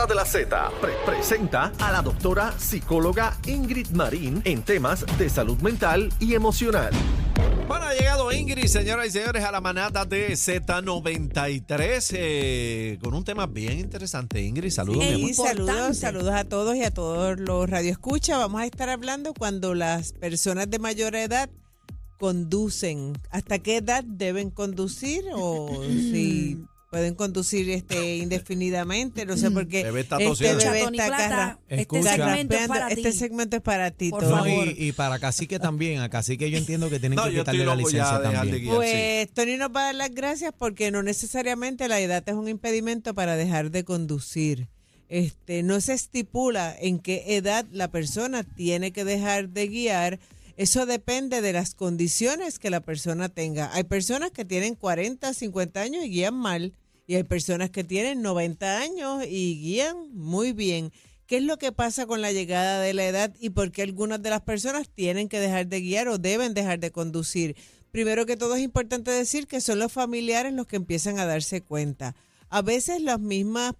Manada de la Z pre- presenta a la doctora psicóloga Ingrid Marín en temas de salud mental y emocional. Bueno, ha llegado Ingrid, señoras y señores, a la manada de Z93 eh, con un tema bien interesante. Ingrid, saludos. Y saludos, saludos a todos y a todos los radioescuchas. Vamos a estar hablando cuando las personas de mayor edad conducen. ¿Hasta qué edad deben conducir o si pueden conducir este indefinidamente? No sé por qué Bebé está este tosiendo. bebé Tony está Plata, carra- este Escucha. segmento es carraspeando. para Este ti. segmento es para ti, Por Tony. No, favor. y, y para Cacique también. A Cacique yo entiendo que tienen No, que yo estoy quitarle la loco ya licencia de dejar de también. guiar. Pues Tony nos va a dar las gracias porque no necesariamente la edad es un impedimento para dejar de conducir. Este, no se estipula en qué edad la persona tiene que dejar de guiar. Eso depende de las condiciones que la persona tenga. Hay personas que tienen 40, 50 años y guían mal. Y hay personas que tienen 90 años y guían muy bien. ¿Qué es lo que pasa con la llegada de la edad y por qué algunas de las personas tienen que dejar de guiar o deben dejar de conducir? Primero que todo es importante decir que son los familiares los que empiezan a darse cuenta. A veces las mismas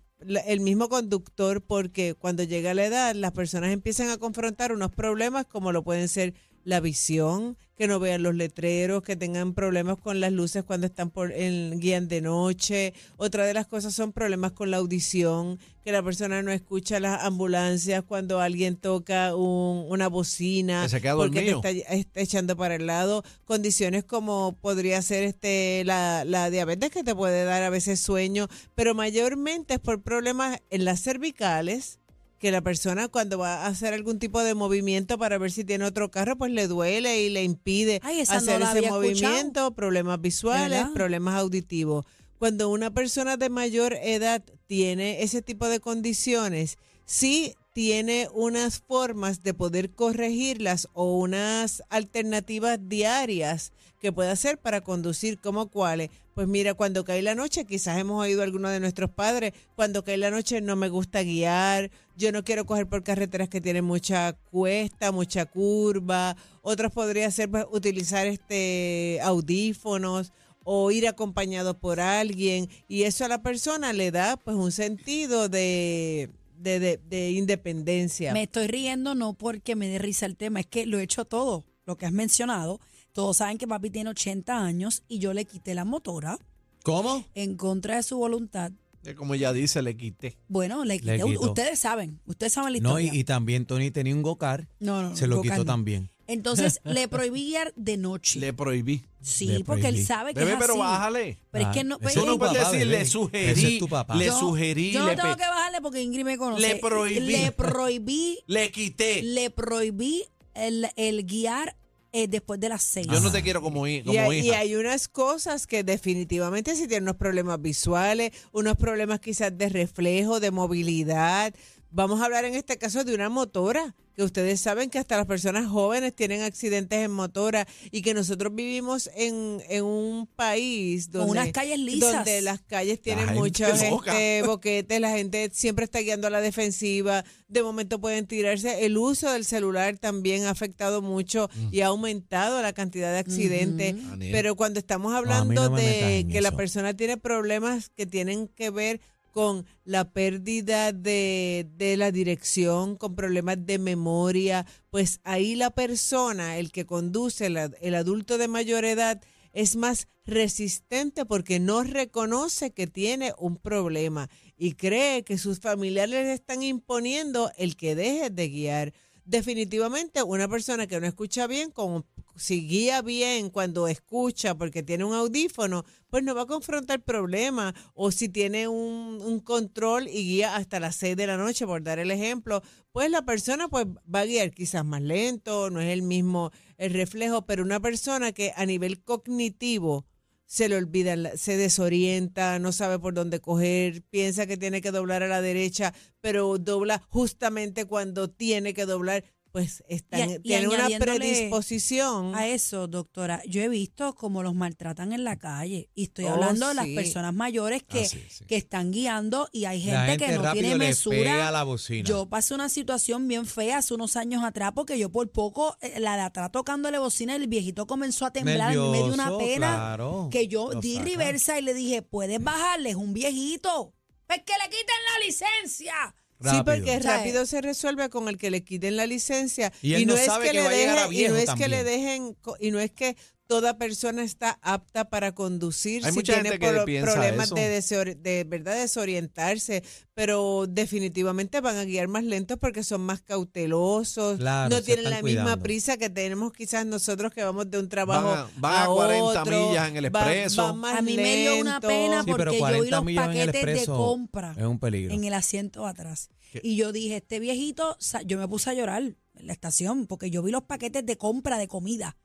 el mismo conductor porque cuando llega la edad las personas empiezan a confrontar unos problemas como lo pueden ser la visión, que no vean los letreros, que tengan problemas con las luces cuando están por en guían de noche. Otra de las cosas son problemas con la audición, que la persona no escucha las ambulancias cuando alguien toca un- una bocina se queda porque te está, está echando para el lado. Condiciones como podría ser este la, la diabetes que te puede dar a veces sueño, pero mayormente es por problemas en las cervicales que la persona cuando va a hacer algún tipo de movimiento para ver si tiene otro carro, pues le duele y le impide Ay, esa no hacer ese escuchado. movimiento, problemas visuales, ¿Verdad? problemas auditivos. Cuando una persona de mayor edad tiene ese tipo de condiciones, sí tiene unas formas de poder corregirlas o unas alternativas diarias que puede hacer para conducir como cuáles. Pues mira, cuando cae la noche, quizás hemos oído a algunos de nuestros padres, cuando cae la noche no me gusta guiar, yo no quiero coger por carreteras que tienen mucha cuesta, mucha curva. Otros podría ser pues, utilizar este audífonos o ir acompañado por alguien y eso a la persona le da pues un sentido de, de, de- de independencia. Me estoy riendo no porque me dé risa el tema, es que lo he hecho todo, lo que has mencionado. Todos saben que papi tiene 80 años y yo le quité la motora ¿Cómo? en contra de su voluntad. Como ella dice, le quité. Bueno, le quité. Ustedes saben, ustedes saben la No, y, historia. y también Tony tenía un gocar. no, no, Se lo quitó no. también. Entonces le prohibí guiar de noche. Le prohibí. sí, le porque él sabe que Bebé, es pero bájale. Pero Ah, es que no. ese pero Tú es no papá, decir, bebé. le sugerí. Ese es tu papá. Le yo- sugerí. Yo no le, tengo que bajarle porque Ingrid me conoce. Le prohibí. Le prohibí, le quité. le prohibí el, el guiar eh, después de las seis. Yo no te quiero como, hi- Y como hay, y hay unas cosas que definitivamente si tienen unos problemas visuales, unos problemas quizás de reflejo, de movilidad. Vamos a hablar en este caso de una motora, que ustedes saben que hasta las personas jóvenes tienen accidentes en motora y que nosotros vivimos en, en un país Con donde, unas calles lisas. donde las calles tienen gente muchos este, boquetes, la gente siempre está guiando a la defensiva, de momento pueden tirarse. El uso del celular también ha afectado mucho y ha aumentado la cantidad de accidentes. Pero cuando estamos hablando no de que la persona tiene problemas que tienen que ver con la pérdida de, de la dirección, con problemas de memoria, pues ahí la persona, el que conduce, el adulto de mayor edad, es más resistente porque no reconoce que tiene un problema y cree que sus familiares le están imponiendo el que deje de guiar. Definitivamente una persona que no escucha bien, como si guía bien cuando escucha porque tiene un audífono, pues no va a confrontar problemas. O si tiene un, un control y guía hasta las 6 de la noche, por dar el ejemplo, pues la persona pues va a guiar quizás más lento, no es el mismo el reflejo, pero una persona que a nivel cognitivo se le olvida, se desorienta, no sabe por dónde coger, piensa que tiene que doblar a la derecha, pero dobla justamente cuando tiene que doblar, pues están, Y a- y tiene una predisposición. A eso, doctora, yo he visto cómo los maltratan en la calle y estoy Oh, hablando de las personas mayores que, Ah, sí, sí. que están guiando y hay gente, que no rápido tiene mesura. la bocina. Yo pasé una situación bien fea hace unos años atrás porque yo por poco eh, la de atrás tocándole bocina el viejito comenzó a temblar y me dio una Nervioso, pena claro. que yo di saca. reversa y le dije, puedes bajarle, es un viejito. Pues que le quiten la licencia. Sí, porque rápido se resuelve con el que le quiten la licencia. Y él no, no es que, le dejen y no es que le dejen co- y no es que toda persona está apta para conducir Hay si mucha tiene pro- problemas eso. de, desori- de verdad desorientarse, pero definitivamente van a guiar más lentos porque son más cautelosos, Claro, no tienen la misma prisa que tenemos quizás nosotros que vamos de un trabajo Van a- van a 40 otro, millas en el expreso. van más A mí me dio una pena Sí, porque yo vi 40 los paquetes de compra es un peligro. en el asiento de atrás. Y yo dije, este viejito, yo me puse a llorar en la estación porque yo vi los paquetes de compra de comida.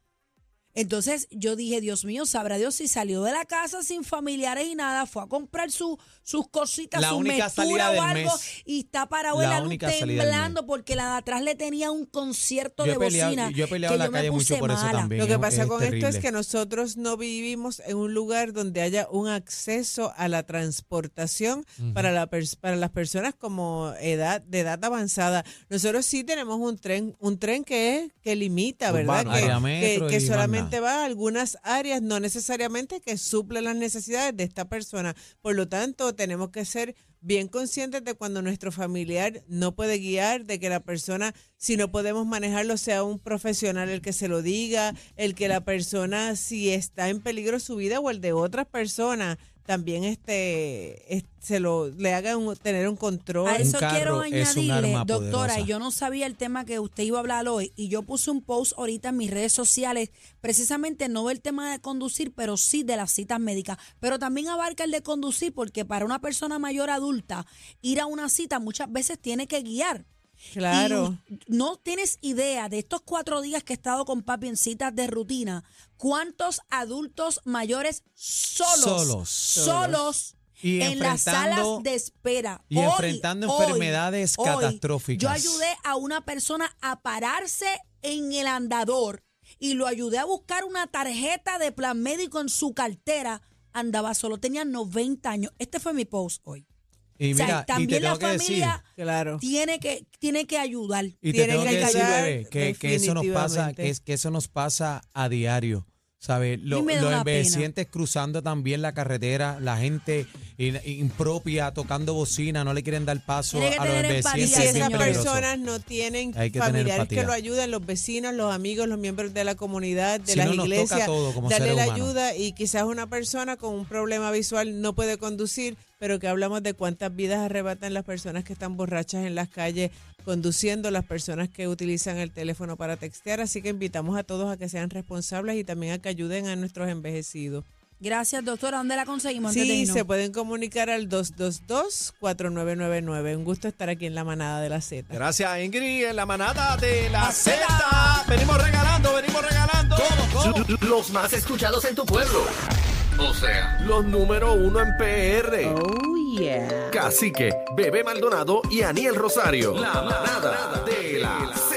Entonces yo dije, Dios mío, sabrá Dios si salió de la casa sin familiares y nada, fue a comprar su- sus cositas, La su única salida o del algo mes. y está parado en La la luz temblando porque la de atrás le tenía un concierto Yo de peleado- bocina. yo he peleado que en la yo me calle mucho puse por eso mala. también. Lo que pasa es con esto es que nosotros no vivimos en un lugar donde haya un acceso a la transportación para, la pers- para las personas como edad de edad avanzada. Nosotros sí tenemos un tren, un tren que es que limita, ¿verdad? Urbano. Que, que- metro que y más solamente va a algunas áreas, no necesariamente que suple las necesidades de esta persona. Por lo tanto, tenemos que ser bien conscientes de cuando nuestro familiar no puede guiar, de que la persona, si no podemos manejarlo, sea un profesional el que se lo diga, el que la persona, si está en peligro su vida o el de otras personas, también este, es- se lo le haga un- tener un control. A eso quiero añadirle, doctora, poderosa. y yo no sabía el tema que usted iba a hablar hoy, y yo puse un post ahorita en mis redes sociales, precisamente no del tema de conducir, pero sí de las citas médicas, pero también abarca el de conducir, porque para una persona mayor adulta, ir a una cita muchas veces tiene que guiar. Claro. Y no tienes idea de estos cuatro días que he estado con papi en citas de rutina, cuántos adultos mayores solos, Solos. solos, Y en las salas de espera. y Hoy, enfrentando hoy, enfermedades hoy, catastróficas. Yo ayudé a una persona a pararse en el andador y lo ayudé a buscar una tarjeta de plan médico en su cartera. Andaba solo, tenía 90 años. Este fue mi post hoy. Y o sea, mira, y te también la que familia Claro. tiene que tiene que ayudar. Y te Tiene tengo que que decir, ayudar bebé, que, que eso nos pasa, que, es, que eso nos pasa a diario. ¿Sabes? Lo- los pena. envejecientes cruzando también la carretera, la gente in- impropia tocando bocina, no le quieren dar paso Tiene que a los tener empatía, Y envejecientes. si esas personas no tienen Hay que tener familiares que lo ayuden, los vecinos, los amigos, los miembros de la comunidad, de Si las no, iglesias, todo como darle la ayuda y quizás una persona con un problema visual no puede conducir, pero que hablamos de cuántas vidas arrebatan las personas que están borrachas en las calles conduciendo, las personas que utilizan el teléfono para textear, así que invitamos a todos a que sean responsables y también a que ayuden a nuestros envejecidos. Gracias, doctora. ¿Dónde la conseguimos? Sí, se pueden comunicar al 222-4999. Un gusto estar aquí en la manada de la Z. Gracias, Ingrid, en la manada de la La Z. Zeta. Venimos regalando, venimos regalando. L- Los más escuchados en tu pueblo. O sea, los número uno en PR. Oh, yeah. Cacique, Bebé Maldonado y Aniel Rosario. La manada de la.